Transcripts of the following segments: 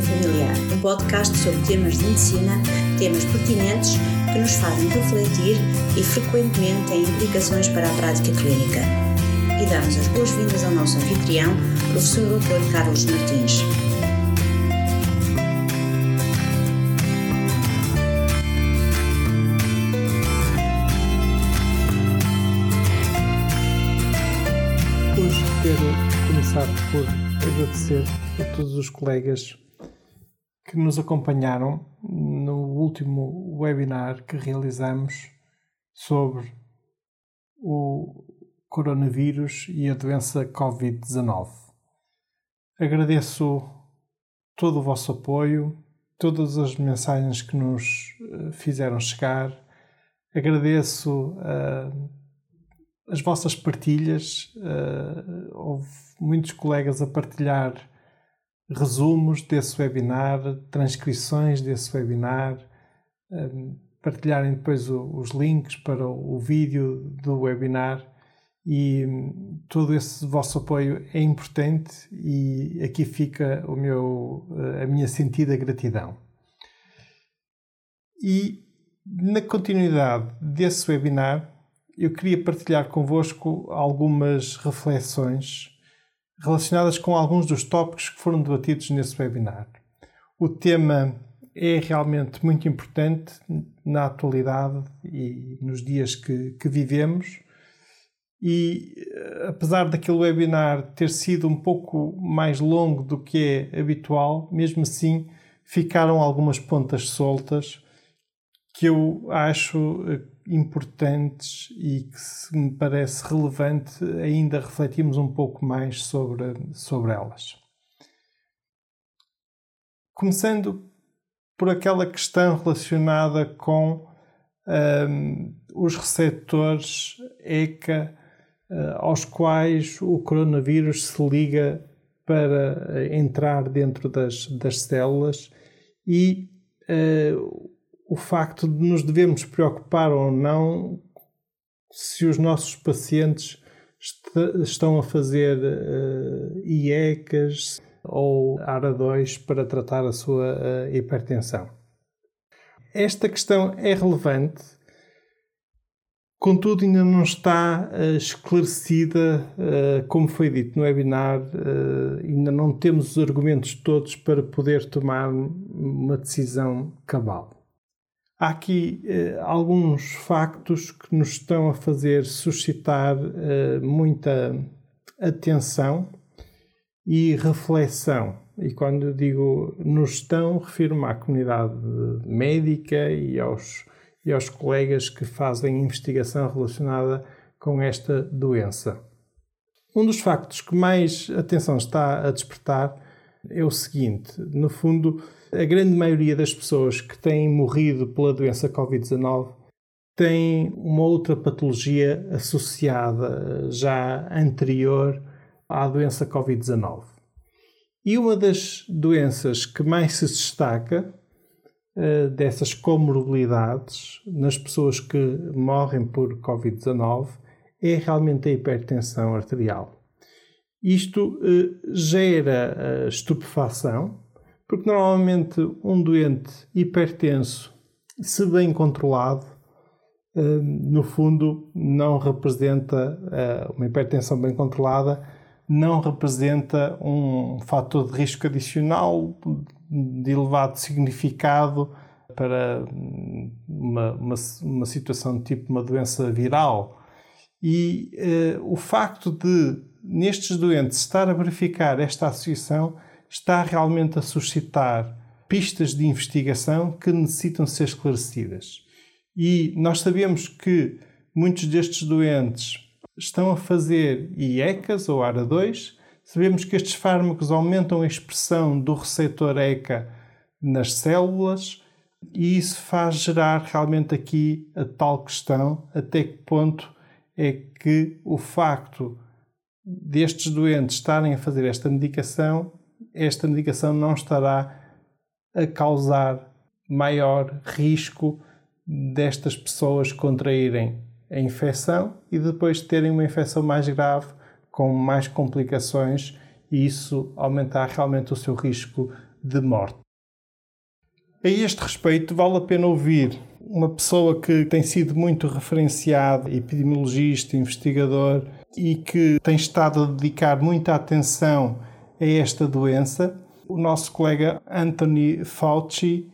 Familiar, um podcast sobre temas de medicina, temas pertinentes que nos fazem refletir e frequentemente têm implicações para a prática clínica. E damos as boas-vindas ao nosso anfitrião, professor Dr. Carlos Martins. Hoje quero começar por agradecer a todos os colegas que nos acompanharam no último webinar que realizamos sobre o coronavírus e a doença Covid-19. Agradeço todo o vosso apoio, todas as mensagens que nos eh, fizeram chegar. Agradeço uh, as vossas partilhas. Uh, houve muitos colegas a partilhar resumos desse webinar, transcrições desse webinar, um, partilharem depois os links para o, vídeo do webinar e um, todo esse vosso apoio é importante e aqui fica o meu, a minha sentida gratidão. E na continuidade desse webinar, eu queria partilhar convosco algumas reflexões relacionadas com alguns dos tópicos que foram debatidos nesse webinar. O tema é realmente muito importante na atualidade e nos dias que, que vivemos. E eh, apesar daquele webinar ter sido um pouco mais longo do que é habitual, mesmo assim ficaram algumas pontas soltas que eu acho eh, importantes e que me parece relevante ainda refletirmos um pouco mais sobre, sobre elas. Começando por aquela questão relacionada com um, os receptores ECA uh, aos quais o coronavírus se liga para entrar dentro das, das células e uh, o facto de nos devemos preocupar ou não se os nossos pacientes est estão a fazer uh, IECAS ou ARA2 para tratar a sua uh, hipertensão. Esta questão é relevante, contudo, ainda não está uh, esclarecida, uh, como foi dito no webinar, ainda não temos os argumentos todos para poder tomar uma decisão cabal. Há aqui eh, alguns factos que nos estão a fazer suscitar eh, muita atenção e reflexão. E quando digo nos estão, refiro-me à comunidade médica e aos, e aos colegas que fazem investigação relacionada com esta doença. Um dos factos que mais atenção está a despertar é o seguinte: no fundo, a grande maioria das pessoas que têm morrido pela doença Covid-19 têm uma outra patologia associada já anterior à doença Covid-19. E uma das doenças que mais se destaca uh, dessas comorbilidades nas pessoas que morrem por Covid-19 é realmente a hipertensão arterial. Isto uh, gera uh, estupefação, porque normalmente um doente hipertenso, se bem controlado, eh, no fundo não representa eh, uma hipertensão bem controlada, não representa um fator de risco adicional de elevado significado para uma, uma, uma situação tipo uma doença viral. E eh, o facto de, nestes doentes, estar a verificar esta associação está realmente a suscitar pistas de investigação que necessitam ser esclarecidas. E nós sabemos que muitos destes doentes estão a fazer IECAs ou ARA2. Sabemos que estes fármacos aumentam a expressão do receptor ECA nas células e isso faz gerar realmente aqui a tal questão até que ponto é que o facto destes doentes estarem a fazer esta medicação esta medicação não estará a causar maior risco destas pessoas contraírem a infecção e depois terem uma infecção mais grave, com mais complicações e isso aumentar realmente o seu risco de morte. A este respeito, vale a pena ouvir uma pessoa que tem sido muito referenciada, epidemiologista, investigador, e que tem estado a dedicar muita atenção a esta doença, o nosso colega Anthony Fauci,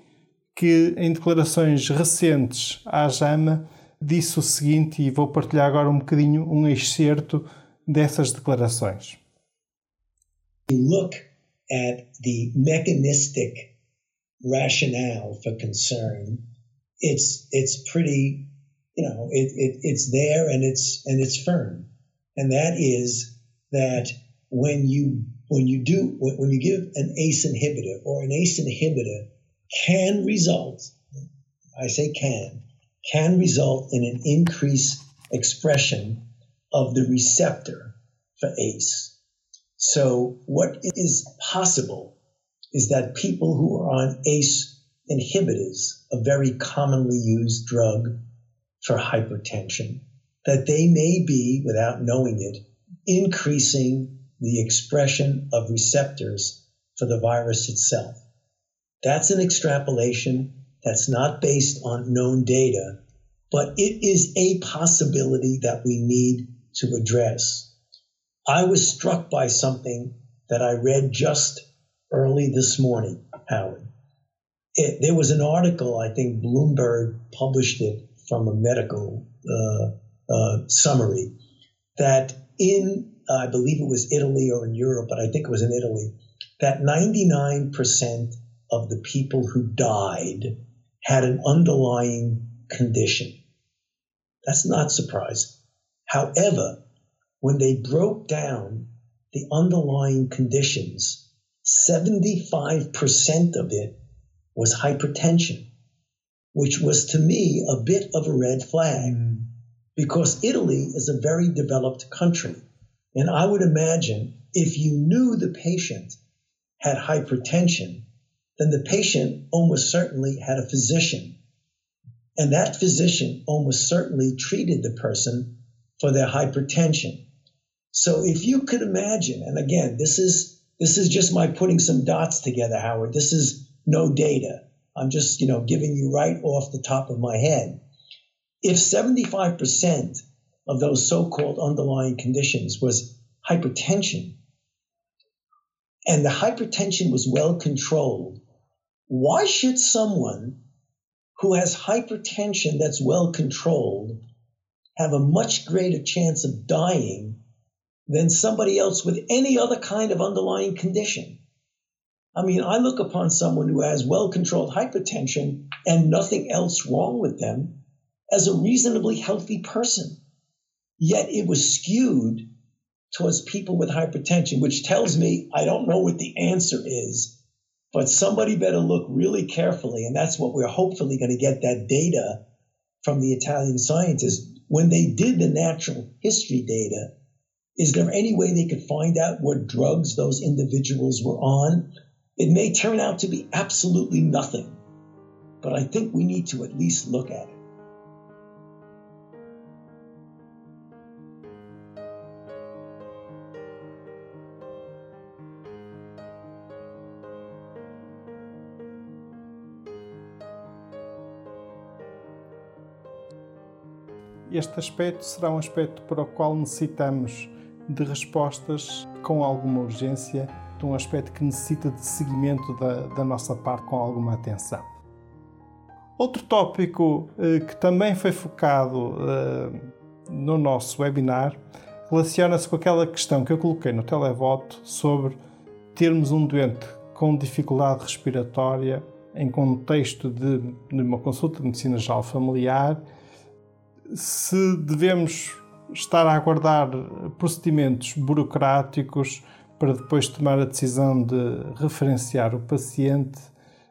que em declarações recentes à JAMA disse o seguinte, e vou partilhar agora um bocadinho um excerto dessas declarações. Look at the mechanistic rationale for concern, it's it's pretty, you know, it, it it's there and it's and it's firm, and that is that when you when you do when you give an ACE inhibitor or an ACE inhibitor can result, I say can, can result in an increased expression of the receptor for ACE. So what is possible is that people who are on ACE inhibitors, a very commonly used drug for hypertension, that they may be, without knowing it, increasing the expression of receptors for the virus itself. That's an extrapolation that's not based on known data, but it is a possibility that we need to address. I was struck by something that I read just early this morning, Howard. It, there was an article, I think Bloomberg published it from a medical uh, uh, summary, that in, uh, I believe it was Italy or in Europe, but I think it was in Italy, that 99% of the people who died had an underlying condition. That's not surprising. However, when they broke down the underlying conditions 75% of it was hypertension, which was to me a bit of a red flag mm. because Italy is a very developed country. And I would imagine if you knew the patient had hypertension, then the patient almost certainly had a physician. And that physician almost certainly treated the person for their hypertension. So if you could imagine, and again, this is this is just my putting some dots together, Howard. This is no data. I'm just, you know, giving you right off the top of my head. If 75% of those so-called underlying conditions was hypertension, and the hypertension was well controlled, why should someone who has hypertension that's well controlled have a much greater chance of dying than somebody else with any other kind of underlying condition. I mean, I look upon someone who has well controlled hypertension and nothing else wrong with them as a reasonably healthy person. Yet it was skewed towards people with hypertension, which tells me I don't know what the answer is, but somebody better look really carefully. And that's what we're hopefully going to get that data from the Italian scientists. When they did the natural history data, is there any way they could find out what drugs those individuals were on? It may turn out to be absolutely nothing, but I think we need to at least look at it. Este aspecto será um aspecto para o qual necessitamos de respostas com alguma urgência, de um aspecto que necessita de seguimento da, da nossa parte com alguma atenção. Outro tópico eh, que também foi focado eh, no nosso webinar relaciona-se com aquela questão que eu coloquei no televoto sobre termos um doente com dificuldade respiratória em contexto de, de uma consulta de medicina geral familiar, se devemos estar a aguardar procedimentos burocráticos para depois tomar a decisão de referenciar o paciente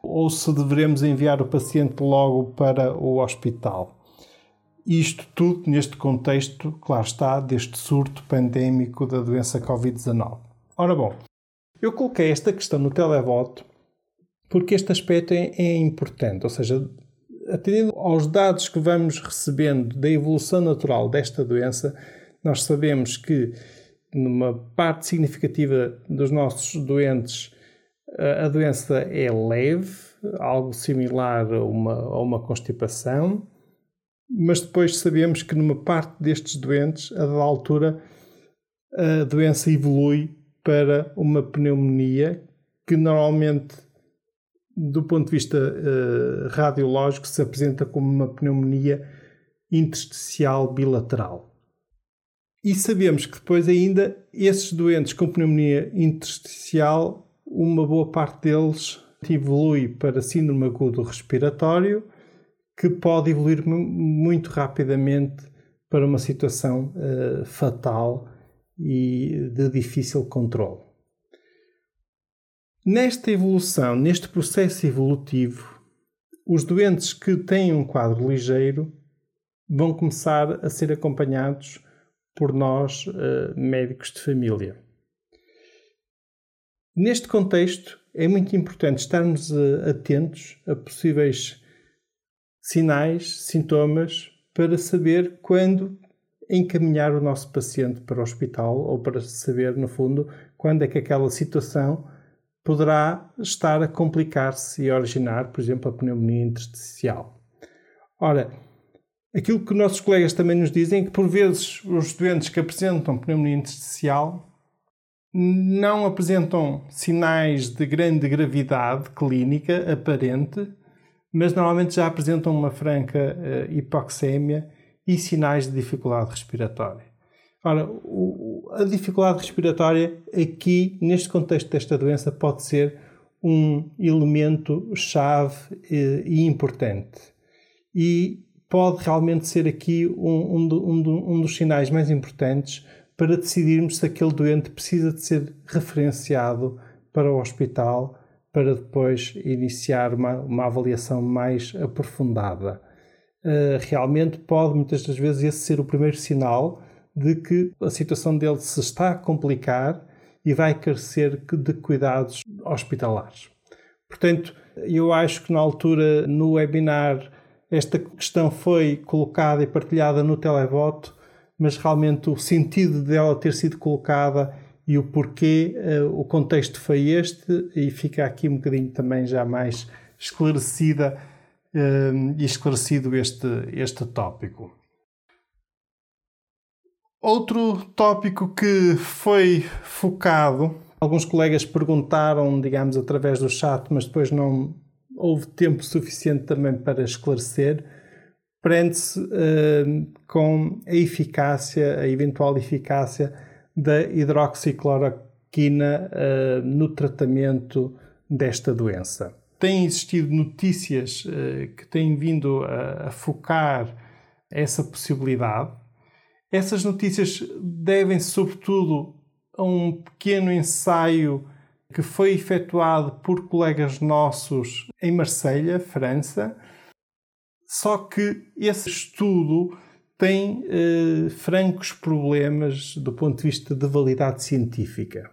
ou se devemos enviar o paciente logo para o hospital. Isto tudo neste contexto, claro está, deste surto pandémico da doença Covid-19. Ora bom, eu coloquei esta questão no televoto porque este aspecto é, é importante, ou seja, atendendo aos dados que vamos recebendo da evolução natural desta doença, nós sabemos que numa parte significativa dos nossos doentes a doença é leve, algo similar a uma, a uma constipação, mas depois sabemos que numa parte destes doentes, a da altura, a doença evolui para uma pneumonia que normalmente, do ponto de vista uh, radiológico, se apresenta como uma pneumonia intersticial bilateral. E sabemos que depois ainda esses doentes com pneumonia intersticial uma boa parte deles evolui para síndrome agudo respiratório, que pode evoluir muito rapidamente para uma situação uh, fatal e de difícil controle. Nesta evolução, neste processo evolutivo, os doentes que têm um quadro ligeiro vão começar a ser acompanhados por nós, uh, médicos de família. Neste contexto, é muito importante estarmos eh, atentos a possíveis sinais, sintomas, para saber quando encaminhar o nosso paciente para o hospital ou para saber, no fundo, quando é que aquela situação poderá estar a complicar-se e originar, por exemplo, a pneumonia intersticial. Ora, aquilo que nossos colegas também nos dizem é que, por vezes, os doentes que apresentam pneumonia intersticial não apresentam sinais de grande gravidade clínica aparente, mas normalmente já apresentam uma franca uh, hipoxémia e sinais de dificuldade respiratória. Ora, o, a dificuldade respiratória aqui, neste contexto desta doença, pode ser um elemento chave e, e importante. E pode realmente ser aqui um, um, um dos sinais mais importantes para decidirmos se aquele doente precisa de ser referenciado para o hospital para depois iniciar uma, uma avaliação mais aprofundada. Uh, realmente pode muitas das vezes esse ser o primeiro sinal de que a situação dele se está a complicar e vai carecer de cuidados hospitalares. Portanto, eu acho que na altura, no webinar, esta questão foi colocada e partilhada no televoto mas realmente o sentido dela ter sido colocada e o porquê, uh, o contexto foi este, e fica aqui um bocadinho também já mais esclarecida uh, e esclarecido este, este tópico. Outro tópico que foi focado, alguns colegas perguntaram, digamos, através do chat, mas depois não houve tempo suficiente também para esclarecer, prende-se uh, com a eficácia, a eventual eficácia da hidroxicloroquina uh, no tratamento desta doença. Têm existido notícias uh, que têm vindo a, a focar essa possibilidade. Essas notícias devem-se, sobretudo, a um pequeno ensaio que foi efetuado por colegas nossos em Marselha, França, só que esse estudo tem eh, francos problemas do ponto de vista de validade científica.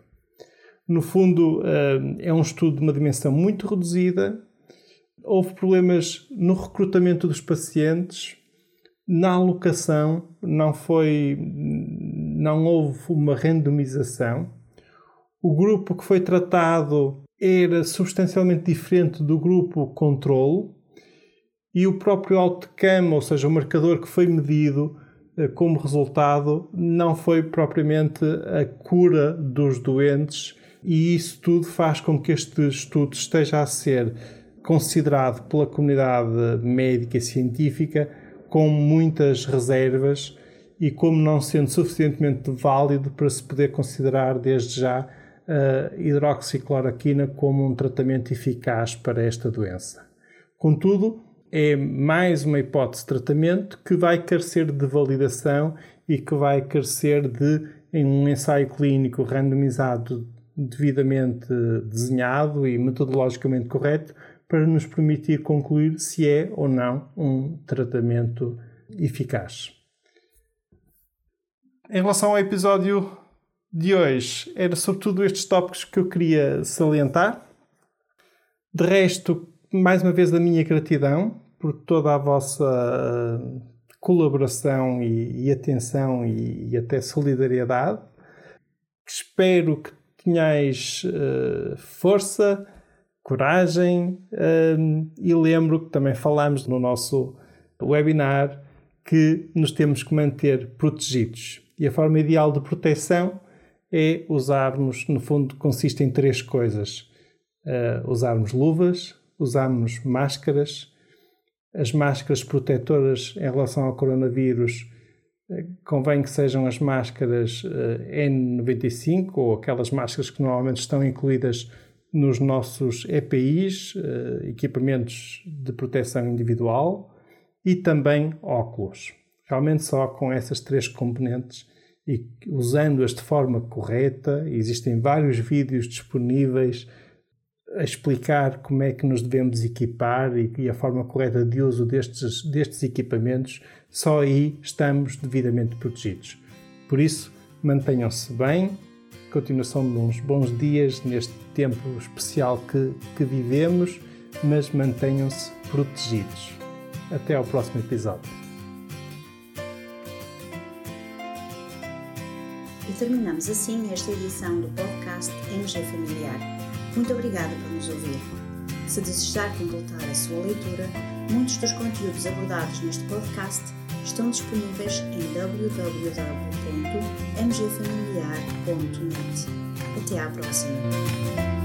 No fundo, eh, é um estudo de uma dimensão muito reduzida. Houve problemas no recrutamento dos pacientes, na alocação, não foi, não houve uma randomização. O grupo que foi tratado era substancialmente diferente do grupo controlo e o próprio outcome, ou seja, o marcador que foi medido eh, como resultado, não foi propriamente a cura dos doentes, e isso tudo faz com que este estudo esteja a ser considerado pela comunidade médica e científica com muitas reservas e como não sendo suficientemente válido para se poder considerar desde já a hidroxicloroquina como um tratamento eficaz para esta doença. Contudo, é mais uma hipótese de tratamento que vai carecer de validação e que vai carecer de, em um ensaio clínico randomizado, devidamente desenhado e metodologicamente correto, para nos permitir concluir se é ou não um tratamento eficaz. Em relação ao episódio de hoje, era sobretudo estes tópicos que eu queria salientar. De resto, mais uma vez a minha gratidão por toda a vossa eh, colaboração e, e atenção e, e, até solidariedade. Espero que tenhais uh, força, coragem uh, e lembro que também falámos no nosso webinar que nos temos que manter protegidos. E a forma ideal de proteção é usarmos, no fundo, consiste em três coisas: uh, usarmos luvas, usarmos máscaras. As máscaras protetoras em relação ao coronavírus uh, convém que sejam as máscaras uh, N95 ou aquelas máscaras que normalmente estão incluídas nos nossos EPIs, equipamentos de proteção individual, e também óculos. Realmente só com essas três componentes e usando-as de forma correta, existem vários vídeos disponíveis a explicar como é que nos devemos equipar e, e a forma correta de uso destes, destes equipamentos, só aí estamos devidamente protegidos. Por isso, mantenham-se bem, continuação de uns bons dias neste tempo especial que, que vivemos, mas mantenham-se protegidos. Até ao próximo episódio. terminamos assim esta edição do podcast MG Familiar. Muito obrigada por nos ouvir. Se desejar completar a sua leitura, muitos dos conteúdos abordados neste podcast estão disponíveis em www.mgfamiliar.net. Até à próxima!